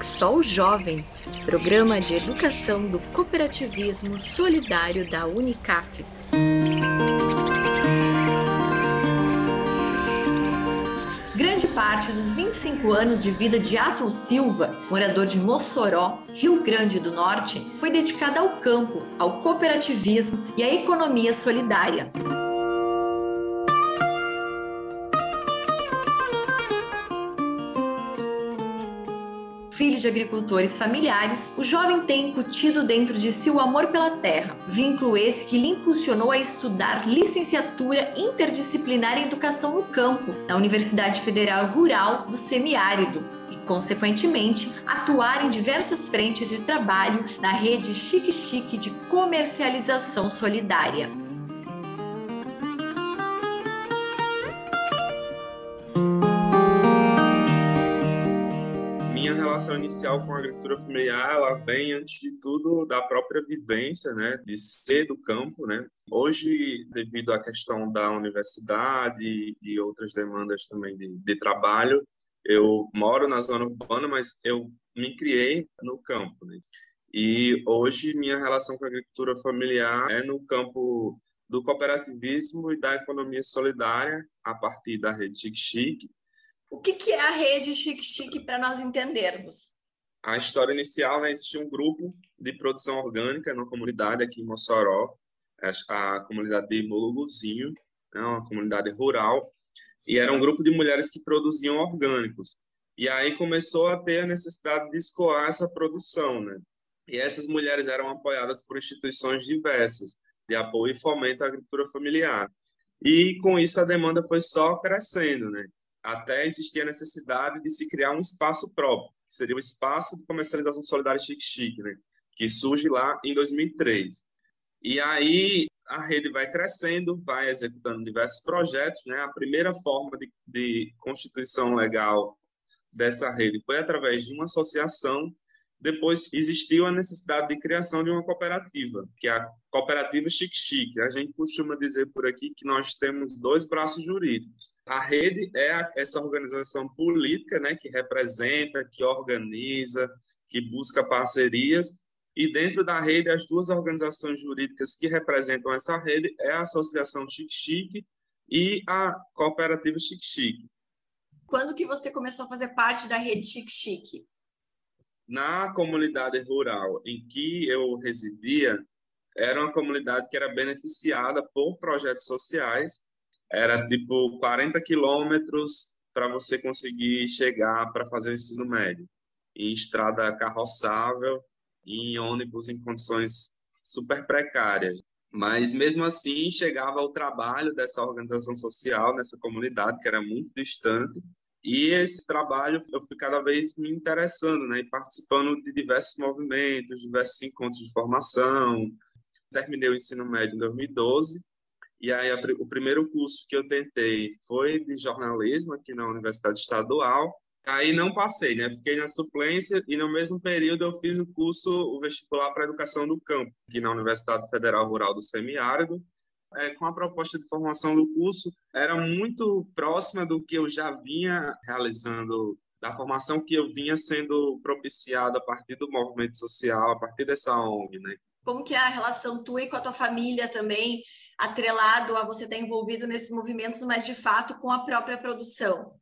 Exol Jovem, programa de educação do cooperativismo solidário da Unicafes. Grande parte dos 25 anos de vida de Atom Silva, morador de Mossoró, Rio Grande do Norte, foi dedicada ao campo, ao cooperativismo e à economia solidária. Filho de agricultores familiares, o jovem tem incutido dentro de si o amor pela terra, vínculo esse que lhe impulsionou a estudar licenciatura interdisciplinar em educação no campo, na Universidade Federal Rural do Semiárido, e, consequentemente, atuar em diversas frentes de trabalho na rede Chique Chique de comercialização solidária. Relação inicial com a agricultura familiar, ela vem, antes de tudo, da própria vivência, né, de ser do campo, né. Hoje, devido à questão da universidade e outras demandas também de, de trabalho, eu moro na zona urbana, mas eu me criei no campo, né. E hoje minha relação com a agricultura familiar é no campo do cooperativismo e da economia solidária a partir da rede Chique, o que, que é a rede Chique Chique para nós entendermos? A história inicial, né, existia um grupo de produção orgânica numa comunidade aqui em Mossoró, a comunidade de Moluguzinho, né, uma comunidade rural, e era um grupo de mulheres que produziam orgânicos. E aí começou a ter a necessidade de escoar essa produção, né? E essas mulheres eram apoiadas por instituições diversas de apoio e fomento à agricultura familiar. E com isso a demanda foi só crescendo, né? Até existia a necessidade de se criar um espaço próprio, que seria o espaço de comercialização solidária Chique Chique, né? que surge lá em 2003. E aí a rede vai crescendo, vai executando diversos projetos. Né? A primeira forma de, de constituição legal dessa rede foi através de uma associação depois existiu a necessidade de criação de uma cooperativa, que é a Cooperativa Chique Chique. A gente costuma dizer por aqui que nós temos dois braços jurídicos. A rede é essa organização política, né, que representa, que organiza, que busca parcerias, e dentro da rede, as duas organizações jurídicas que representam essa rede é a Associação Chique Chique e a Cooperativa Chique Chique. Quando que você começou a fazer parte da rede Chique Chique? Na comunidade rural em que eu residia, era uma comunidade que era beneficiada por projetos sociais. Era tipo 40 quilômetros para você conseguir chegar para fazer o ensino médio, em estrada carroçável, em ônibus em condições super precárias. Mas mesmo assim, chegava ao trabalho dessa organização social nessa comunidade, que era muito distante, e esse trabalho eu fui cada vez me interessando, né, e participando de diversos movimentos, diversos encontros de formação. Terminei o ensino médio em 2012, e aí a, o primeiro curso que eu tentei foi de jornalismo aqui na Universidade Estadual. Aí não passei, né? Fiquei na suplência e no mesmo período eu fiz o curso, o vestibular para educação do campo, aqui na Universidade Federal Rural do Semiárido é, com a proposta de formação do curso era muito próxima do que eu já vinha realizando, da formação que eu vinha sendo propiciada a partir do movimento social, a partir dessa ONG, né? Como que é a relação tua e com a tua família também, atrelado a você estar envolvido nesses movimentos, mas de fato com a própria produção?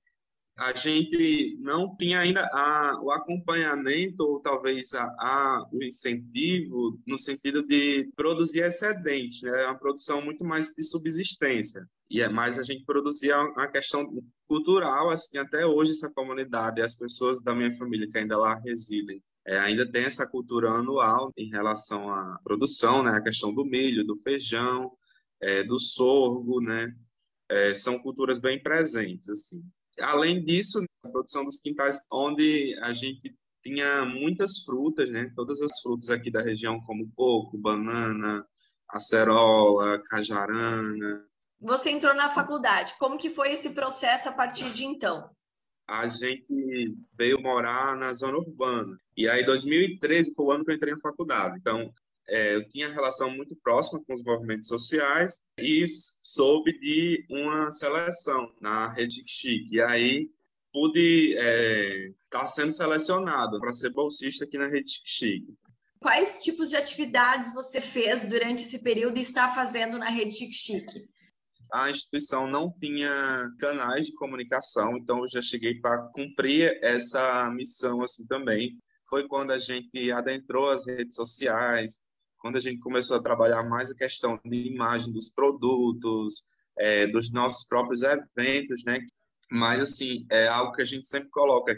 A gente não tinha ainda a, o acompanhamento ou talvez a, a, o incentivo no sentido de produzir excedente, né? É uma produção muito mais de subsistência. E é mais a gente produzia a questão cultural, assim, até hoje essa comunidade, as pessoas da minha família que ainda lá residem, é, ainda tem essa cultura anual em relação à produção, né? A questão do milho, do feijão, é, do sorgo, né? É, são culturas bem presentes, assim. Além disso, a produção dos quintais, onde a gente tinha muitas frutas, né? Todas as frutas aqui da região, como coco, banana, acerola, cajarana. Você entrou na faculdade. Como que foi esse processo a partir de então? A gente veio morar na zona urbana. E aí, 2013 foi o ano que eu entrei na faculdade. Então, é, eu tinha relação muito próxima com os movimentos sociais e soube de uma seleção na Rede Chique. E aí, pude estar é, tá sendo selecionado para ser bolsista aqui na Rede Chique. Quais tipos de atividades você fez durante esse período e está fazendo na Rede Chique Chique? A instituição não tinha canais de comunicação, então eu já cheguei para cumprir essa missão assim também. Foi quando a gente adentrou as redes sociais, quando a gente começou a trabalhar mais a questão de imagem dos produtos, é, dos nossos próprios eventos, né? Mas, assim, é algo que a gente sempre coloca.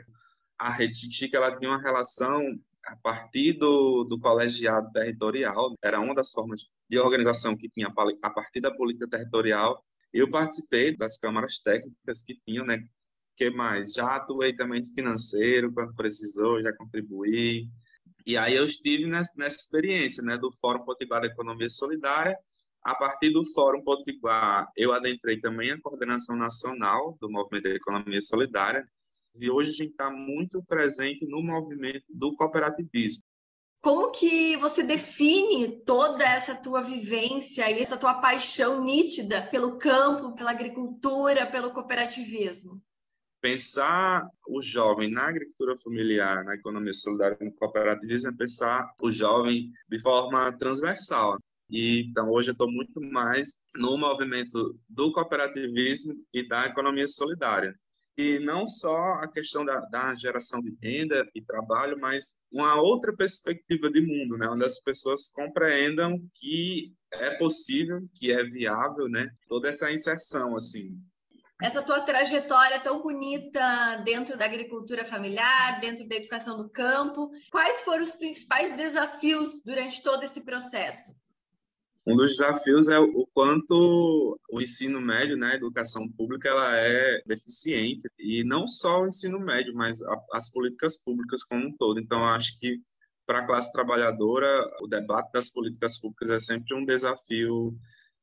A Rede Chique, ela tinha uma relação a partir do, do colegiado territorial, era uma das formas de organização que tinha a partir da política territorial. Eu participei das câmaras técnicas que tinham, né? que mais? Já atuei também financeiro, quando precisou, já contribuí. E aí eu estive nessa, nessa experiência, né, do Fórum Potiguar da Economia Solidária, a partir do Fórum Potiguar, eu adentrei também a coordenação nacional do Movimento da Economia Solidária, e hoje a gente está muito presente no movimento do cooperativismo. Como que você define toda essa tua vivência e essa tua paixão nítida pelo campo, pela agricultura, pelo cooperativismo? Pensar o jovem na agricultura familiar, na economia solidária, no cooperativismo, é pensar o jovem de forma transversal. E, então, hoje eu estou muito mais no movimento do cooperativismo e da economia solidária. E não só a questão da, da geração de renda e trabalho, mas uma outra perspectiva de mundo, né? onde as pessoas compreendam que é possível, que é viável, né? toda essa inserção, assim, essa tua trajetória tão bonita dentro da agricultura familiar, dentro da educação do campo. Quais foram os principais desafios durante todo esse processo? Um dos desafios é o quanto o ensino médio, né, a educação pública, ela é deficiente e não só o ensino médio, mas as políticas públicas como um todo. Então, acho que para a classe trabalhadora, o debate das políticas públicas é sempre um desafio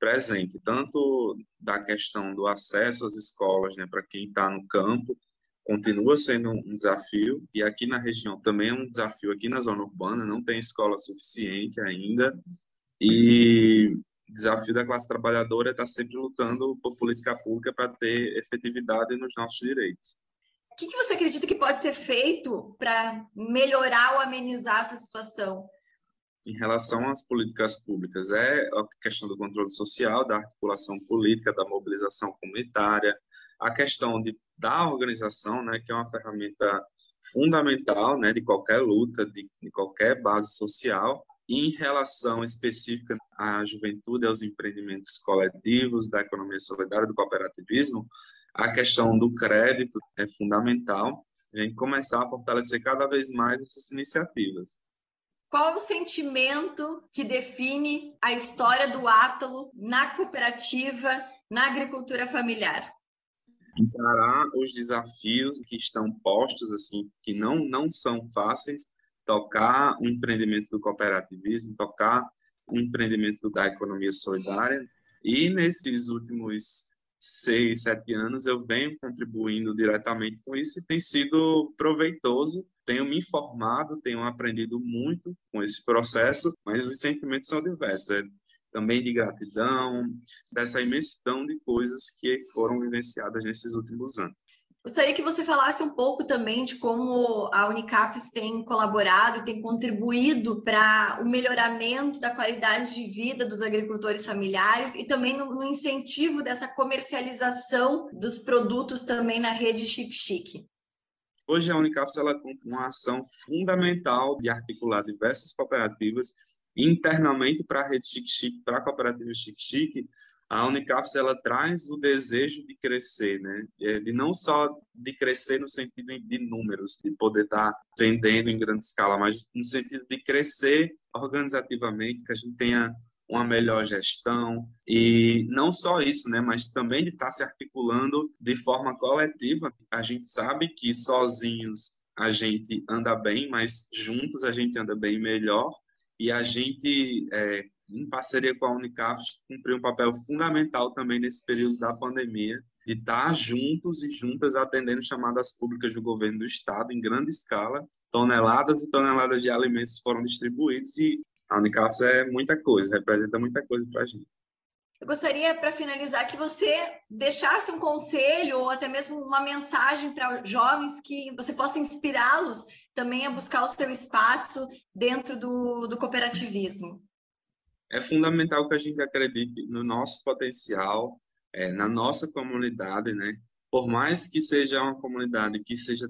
presente, tanto da questão do acesso às escolas, né, para quem está no campo, continua sendo um desafio e aqui na região também é um desafio aqui na zona urbana não tem escola suficiente ainda e desafio da classe trabalhadora é estar sempre lutando por política pública para ter efetividade nos nossos direitos. O que, que você acredita que pode ser feito para melhorar ou amenizar essa situação? Em relação às políticas públicas, é a questão do controle social, da articulação política, da mobilização comunitária, a questão de, da organização, né, que é uma ferramenta fundamental né, de qualquer luta, de, de qualquer base social, em relação específica à juventude, aos empreendimentos coletivos, da economia solidária, do cooperativismo, a questão do crédito é fundamental. A gente começar a fortalecer cada vez mais essas iniciativas. Qual o sentimento que define a história do Átalo na cooperativa, na agricultura familiar? Encarar os desafios que estão postos, assim, que não, não são fáceis, tocar o empreendimento do cooperativismo, tocar o empreendimento da economia solidária. E nesses últimos seis, sete anos eu venho contribuindo diretamente com isso e tem sido proveitoso. Tenho me informado, tenho aprendido muito com esse processo, mas os sentimentos são diversos. É também de gratidão, dessa imensidão de coisas que foram vivenciadas nesses últimos anos. Gostaria que você falasse um pouco também de como a Unicafes tem colaborado tem contribuído para o melhoramento da qualidade de vida dos agricultores familiares e também no, no incentivo dessa comercialização dos produtos também na rede Chique Chique. Hoje a Unicafes ela conta uma ação fundamental de articular diversas cooperativas internamente para a rede Chique Chique, para a cooperativa Chique Chique, a Unicafs ela traz o desejo de crescer, né? É, de não só de crescer no sentido de números, de poder estar tá vendendo em grande escala, mas no sentido de crescer organizativamente, que a gente tenha uma melhor gestão e não só isso, né, mas também de estar tá se articulando de forma coletiva. A gente sabe que sozinhos a gente anda bem, mas juntos a gente anda bem melhor e a gente é, em parceria com a Unicaf, cumpriu um papel fundamental também nesse período da pandemia, de estar juntos e juntas atendendo chamadas públicas do governo do estado em grande escala. Toneladas e toneladas de alimentos foram distribuídos e a Unicaf é muita coisa, representa muita coisa para a gente. Eu gostaria, para finalizar, que você deixasse um conselho ou até mesmo uma mensagem para jovens que você possa inspirá-los também a buscar o seu espaço dentro do, do cooperativismo. É fundamental que a gente acredite no nosso potencial, é, na nossa comunidade, né? Por mais que seja uma comunidade que seja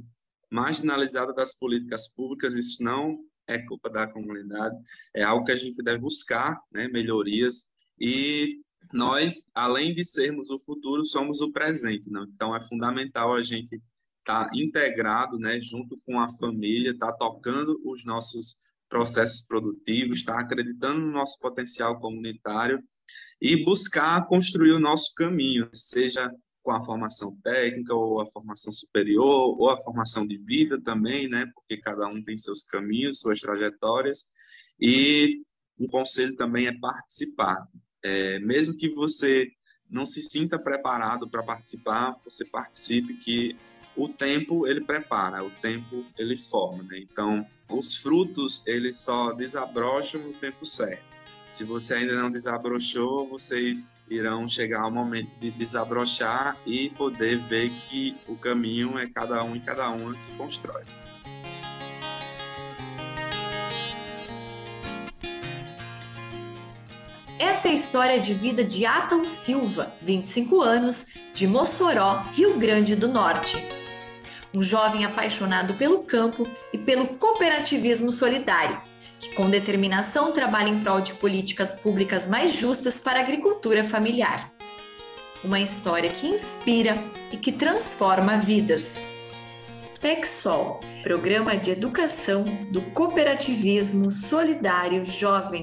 marginalizada das políticas públicas, isso não é culpa da comunidade, é algo que a gente deve buscar, né? Melhorias e nós, além de sermos o futuro, somos o presente. Né? Então, é fundamental a gente estar tá integrado, né, junto com a família, estar tá tocando os nossos processos produtivos, estar tá acreditando no nosso potencial comunitário e buscar construir o nosso caminho, seja com a formação técnica ou a formação superior ou a formação de vida também, né? Porque cada um tem seus caminhos, suas trajetórias e um conselho também é participar, é, mesmo que você não se sinta preparado para participar, você participe que o tempo ele prepara, o tempo ele forma. Né? Então, os frutos eles só desabrocham no tempo certo. Se você ainda não desabrochou, vocês irão chegar ao momento de desabrochar e poder ver que o caminho é cada um e cada uma que constrói. Essa é a história de vida de Atom Silva, 25 anos, de Mossoró, Rio Grande do Norte. Um jovem apaixonado pelo campo e pelo cooperativismo solidário, que com determinação trabalha em prol de políticas públicas mais justas para a agricultura familiar. Uma história que inspira e que transforma vidas. TechSol, Programa de Educação do Cooperativismo Solidário Jovem.